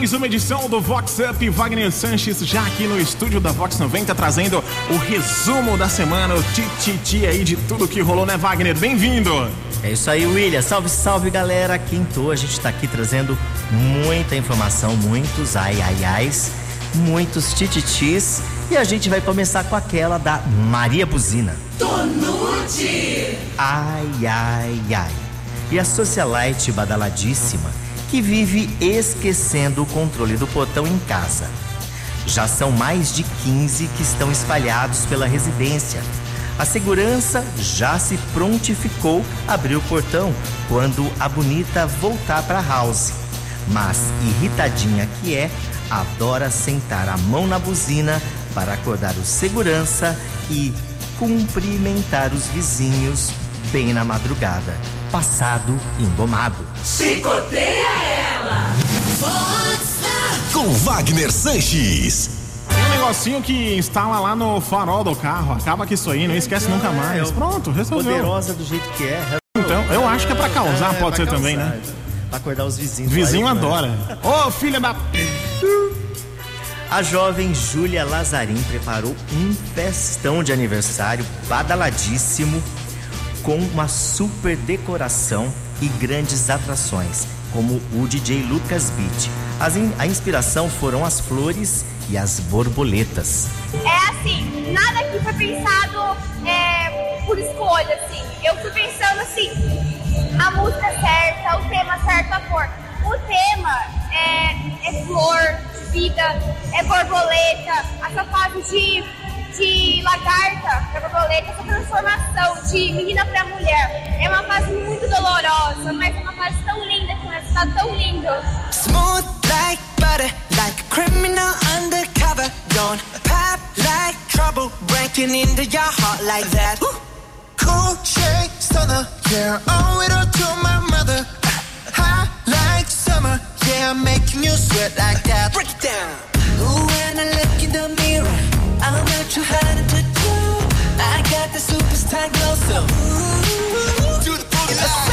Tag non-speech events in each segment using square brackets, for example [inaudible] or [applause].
mais uma edição do Vox Up. Wagner Sanches já aqui no estúdio da Vox 90 trazendo o resumo da semana, o tititi aí de tudo que rolou, né, Wagner? Bem-vindo! É isso aí, William. Salve, salve, galera. Quinto, a gente tá aqui trazendo muita informação, muitos ai, ai, ais, muitos tititis. E a gente vai começar com aquela da Maria Buzina. Tonute! Ai, ai, ai. E a socialite badaladíssima que vive esquecendo o controle do portão em casa. Já são mais de 15 que estão espalhados pela residência. A segurança já se prontificou a abrir o portão quando a bonita voltar para house. Mas, irritadinha que é, adora sentar a mão na buzina para acordar o segurança e cumprimentar os vizinhos bem na madrugada, passado engomado. Chicoteia ela! Com Wagner Sanches. Tem um negocinho que instala lá no farol do carro. Acaba com isso aí, não esquece nunca É, mais. Pronto, resolveu. Poderosa do jeito que é. Então, eu acho que é pra causar, pode pra ser também, causar. né? Pra acordar os vizinhos. Vizinho Aí, né? adora. Ô, filha da. A jovem Júlia Lazarim preparou um festão de aniversário badaladíssimo com uma super decoração e grandes atrações, como o DJ Lucas Beat. As in- a inspiração foram as flores e as borboletas. É assim, nada aqui foi pensado é, por escolha, assim. Eu fui pensando assim, a música certa, o tema certo, a cor. O tema é, é flor, vida, é borboleta, essa fase de, de lagarta pra borboleta, essa transformação de menina pra mulher. É uma fase muito dolorosa, mas é uma fase tão linda, com um resultado tão lindo. Smooth like butter, like criminal undercover. Don't pop like trouble, breaking into your heart like that. Cool shake stunner, yeah, owe it all to my mother. High like summer, yeah, making you sweat like that. Break it down. Ooh, when I look in the mirror, I'm not too hard to do. I got the superstar glow, so ooh, do the boogie.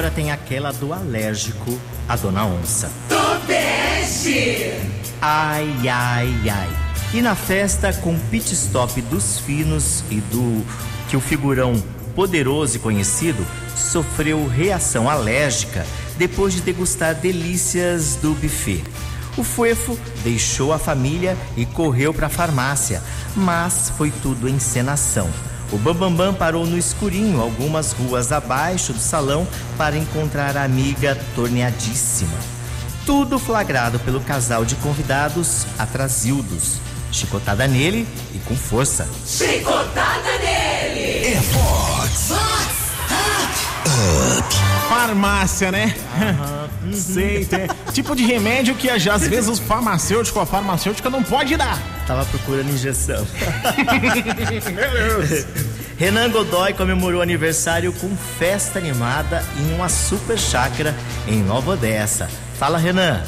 Agora tem aquela do alérgico, a Dona Onça. Tobeste! Ai, ai, ai. E na festa com pit stop dos finos e do que o figurão poderoso e conhecido sofreu reação alérgica depois de degustar delícias do buffet. O Fuefo deixou a família e correu para a farmácia, mas foi tudo encenação. O Bambambam parou no escurinho, algumas ruas abaixo do salão, para encontrar a amiga torneadíssima. Tudo flagrado pelo casal de convidados atrasildos. Chicotada nele e com força. Chicotada nele! É Vox. Farmácia, né? [laughs] Sei, tem. Tipo de remédio que às vezes os farmacêuticos, a farmacêutica não pode dar. Tava procurando injeção. [laughs] Renan Godoy comemorou aniversário com festa animada em uma super chácara em Nova Odessa. Fala, Renan.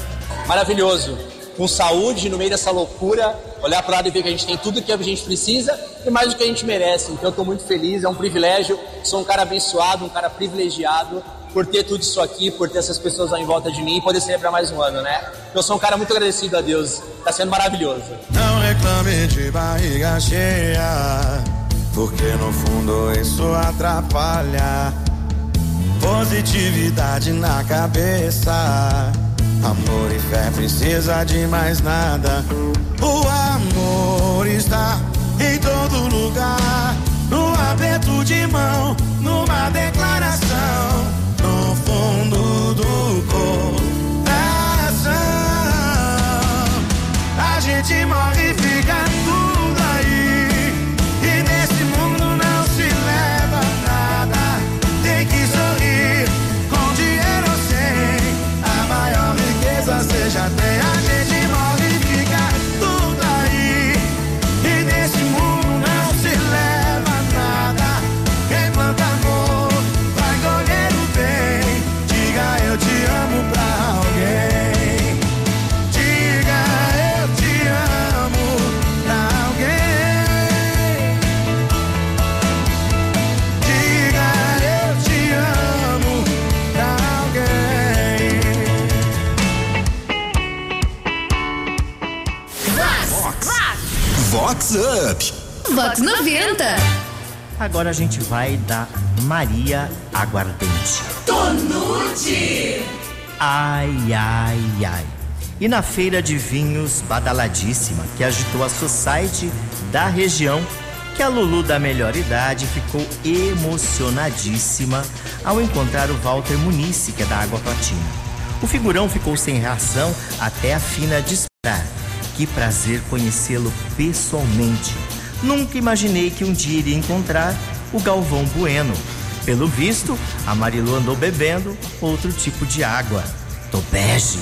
maravilhoso. Com saúde, no meio dessa loucura, olhar para lado e ver que a gente tem tudo que a gente precisa e mais do que a gente merece. Então eu estou muito feliz, é um privilégio. Sou um cara abençoado, um cara privilegiado por ter tudo isso aqui, por ter essas pessoas lá em volta de mim e poder celebrar mais um ano, né? Eu sou um cara muito agradecido a Deus. Está sendo maravilhoso. Não reclame de barriga cheia, porque no fundo isso atrapalha. Positividade na cabeça, amor e fé precisa de mais nada. O amor está em todo lugar, coração. A Up. Vox 90. Agora a gente vai da Maria Aguardente. Tonute. Ai, ai, ai. E na feira de vinhos badaladíssima que agitou a society da região, que a Lulu da melhor idade ficou emocionadíssima ao encontrar o Walter Munice, que é da Água Platina. O figurão ficou sem reação até a fina de esperar. Que prazer conhecê-lo pessoalmente. Nunca imaginei que um dia iria encontrar o Galvão Bueno. Pelo visto, a Marilu andou bebendo outro tipo de água. Tobege.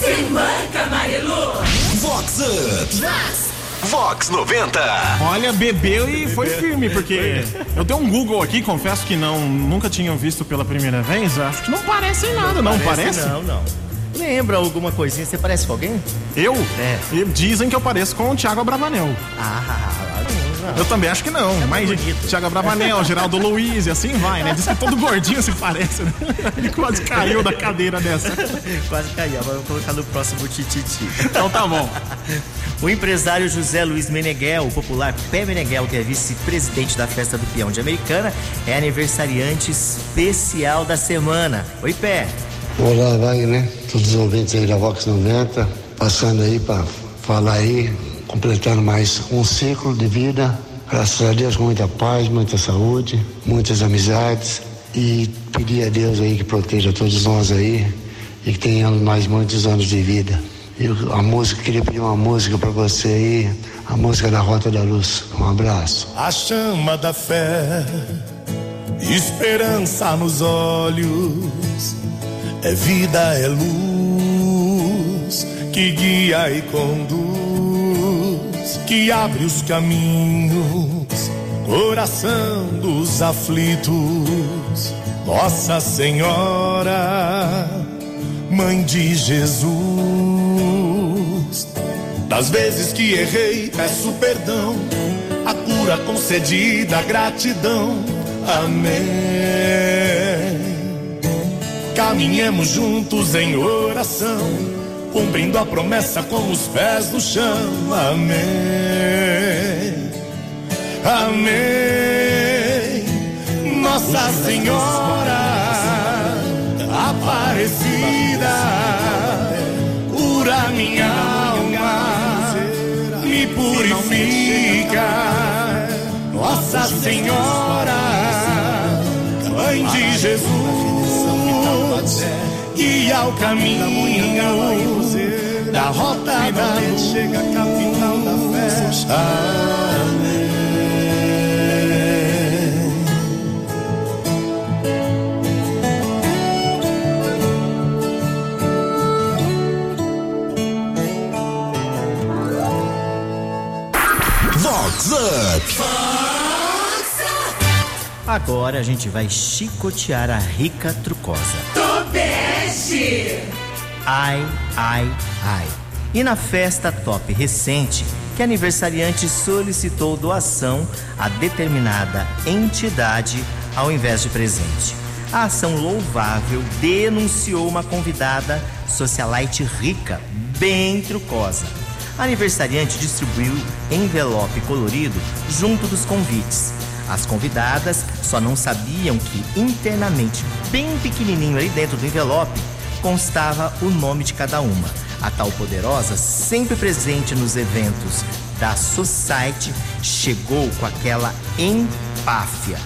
Se manca, Marilu. Vox Up. Vox 90. Olha, bebeu e foi firme, porque eu dei um Google aqui, confesso que não, nunca tinha visto pela primeira vez. Acho que não parece em nada, não, parece? Não, não. Lembra alguma coisinha? Você parece com alguém? Eu? É. E Dizem que eu pareço com o Thiago Abravanel. Ah, não, não. Eu também acho que não, mas bonito. Thiago Abravanel, [laughs] Geraldo Luiz e assim vai, né? Diz que todo gordinho se parece, né? Ele quase caiu da cadeira dessa. Quase caiu, mas vou colocar no próximo tititi. Então tá bom. O empresário José Luiz Meneghel, o popular Pé Meneghel, que é vice-presidente da festa do peão de Americana, é aniversariante especial da semana. Oi, Pé. Olá, Wagner, todos os ouvintes aí da Vox 90, passando aí para falar aí, completando mais um ciclo de vida, graças a Deus com muita paz, muita saúde, muitas amizades e pedir a Deus aí que proteja todos nós aí e que tenhamos mais muitos anos de vida. E a música, queria pedir uma música para você aí, a música da Rota da Luz. Um abraço. A chama da fé, esperança nos olhos, é vida, é luz que guia e conduz, que abre os caminhos, coração dos aflitos, Nossa Senhora, Mãe de Jesus. Das vezes que errei, peço perdão, a cura concedida, gratidão. Amém. Caminhemos juntos em oração, cumprindo a promessa com os pés no chão. Amém. Amém. Nossa Senhora Aparecida, cura minha alma, me purifica. Nossa Senhora, Mãe de Jesus, guia o caminho da rota da luz. Chega a capital da festa. Amém. Vox Up. Agora a gente vai chicotear a rica trucosa. Ai, ai, ai. E na festa top recente, que aniversariante solicitou doação a determinada entidade ao invés de presente. A ação louvável denunciou uma convidada socialite rica, bem trucosa. A aniversariante distribuiu envelope colorido junto dos convites. As convidadas só não sabiam que internamente, bem pequenininho ali dentro do envelope, constava o nome de cada uma. A tal poderosa, sempre presente nos eventos da Society, chegou com aquela empáfia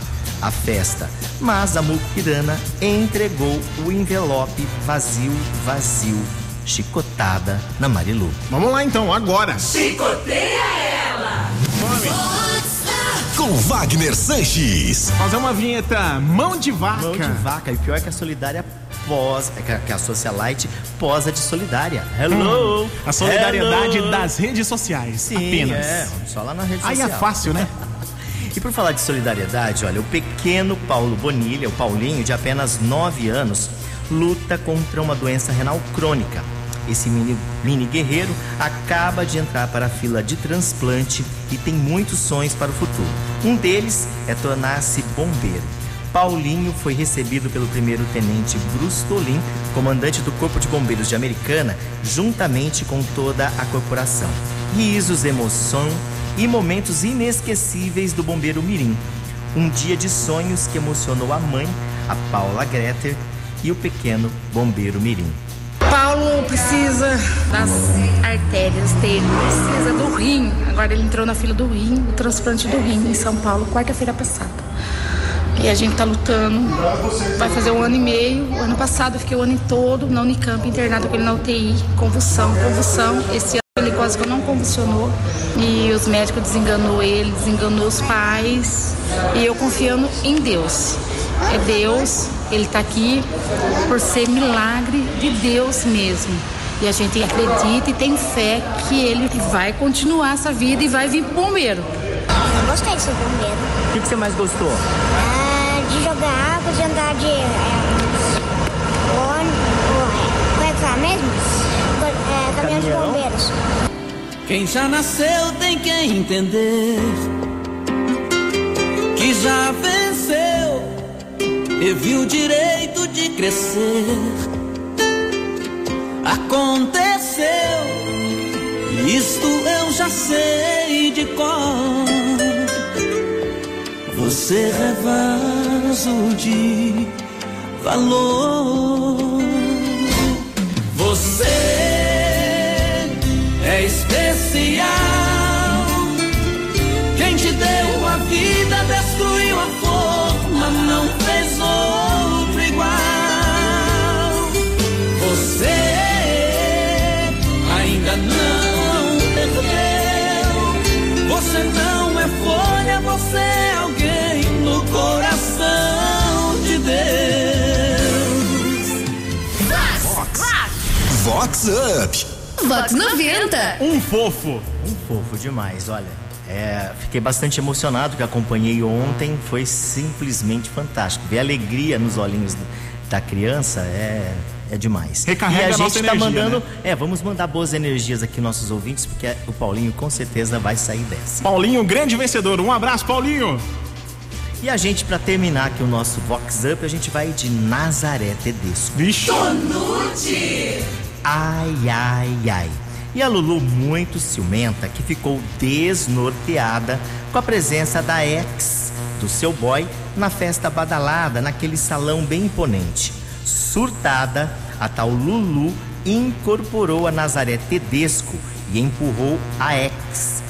à festa, mas a Mukirana entregou o envelope vazio, vazio, chicotada na Marilu. Vamos lá então, agora. Chicoteia ela. Com Wagner Sanches. Fazer uma vinheta mão de vaca. Mão de vaca, e pior é que a solidária pós, é que a- que a socialite posa de solidária. Hello! Hum. A solidariedade Hello. das redes sociais. Sim, apenas. é, só lá na rede Aí social. é fácil, né? [laughs] E por falar de solidariedade, olha, o pequeno Paulo Bonilha, o Paulinho, de apenas 9 anos, luta contra uma doença renal crônica. Esse mini, mini guerreiro acaba de entrar para a fila de transplante e tem muitos sonhos para o futuro. Um deles é tornar-se bombeiro. Paulinho foi recebido pelo primeiro tenente Bruce Tolin, comandante do Corpo de Bombeiros de Americana, juntamente com toda a corporação. Risos, emoção e momentos inesquecíveis do bombeiro Mirim. Um dia de sonhos que emocionou a mãe, a Paula Greter, e o pequeno bombeiro Mirim. Paulo precisa das artérias dele, precisa do rim. Agora ele entrou na fila do rim, o transplante do rim em São Paulo, quarta-feira passada. E a gente tá lutando. Vai fazer um ano e meio. O ano passado eu fiquei o ano todo na Unicamp, internado com ele na UTI, convulsão, convulsão. Esse ano ele quase que não convulsionou. E os médicos desenganou ele, desenganou os pais. E eu confiando em Deus. É Deus, ele tá aqui por ser milagre de Deus mesmo. E a gente acredita e tem fé que ele vai continuar essa vida e vai vir pro bombeiro. Eu gostei de ser bombeiro. O que, que você mais gostou? Ah, de jogar água, de andar de é, ônibus. Como é que fala mesmo? É, caminhão de bombeiros. Quem já nasceu tem que entender que já venceu e viu o direito de crescer. Aconteceu, isto eu já sei de cor. Você é vaso de valor. Você é especial. Vox Up. Vox 90. Um fofo. Um fofo demais, olha. É, fiquei bastante emocionado que acompanhei ontem, foi simplesmente fantástico. Ver a alegria nos olhinhos do- da criança é, é demais. Recarrega e a a gente nossa tá energia, mandando, né? é, vamos mandar boas energias aqui nossos ouvintes, porque o Paulinho com certeza vai sair dessa. Paulinho, grande vencedor. Um abraço, Paulinho. E a gente, pra terminar aqui o nosso Vox Up, a gente vai de Nazaré Tedesco. Vixe. Tonute. Ai, ai, ai. E a Lulu, muito ciumenta, que ficou desnorteada com a presença da ex do seu boy na festa badalada, naquele salão bem imponente. Surtada, a tal Lulu incorporou a Nazaré Tedesco e empurrou a ex,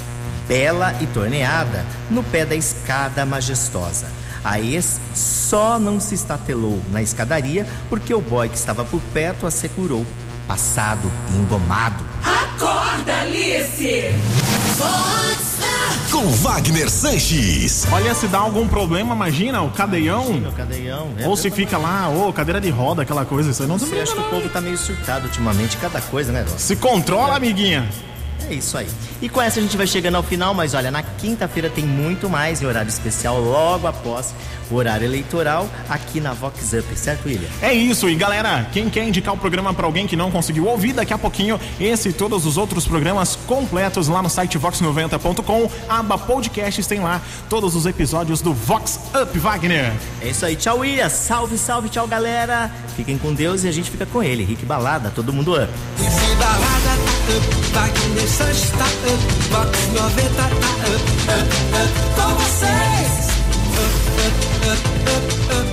bela e torneada, no pé da escada majestosa. A ex só não se estatelou na escadaria porque o boy que estava por perto a segurou, passado e engomado. Acorda, Alice. Com Wagner Sanches. Olha, se dá algum problema, imagina o cadeião. Meu cadeião. é Ou se fica lá, ô, cadeira de roda, aquela coisa, isso aí não Você acha que o povo tá meio surtado ultimamente, cada coisa, né? Se controla, amiguinha. É isso aí. E com essa a gente vai chegando ao final, mas olha, na quinta-feira tem muito mais em horário especial, logo após o horário eleitoral, aqui na Vox Up, certo, William? É isso, e galera, quem quer indicar o programa pra alguém que não conseguiu ouvir, daqui a pouquinho, esse e todos os outros programas completos lá no site vox90.com, aba podcasts, tem lá todos os episódios do Vox Up Wagner. É isso aí, tchau, William. Salve, salve, tchau, galera. Fiquem com Deus e a gente fica com ele. Rick Balada, todo mundo up up. Raja tá up, Wagner Sanches tá up, Vox 90 tá up, up, up, com vocês. Up, up, up, up, up.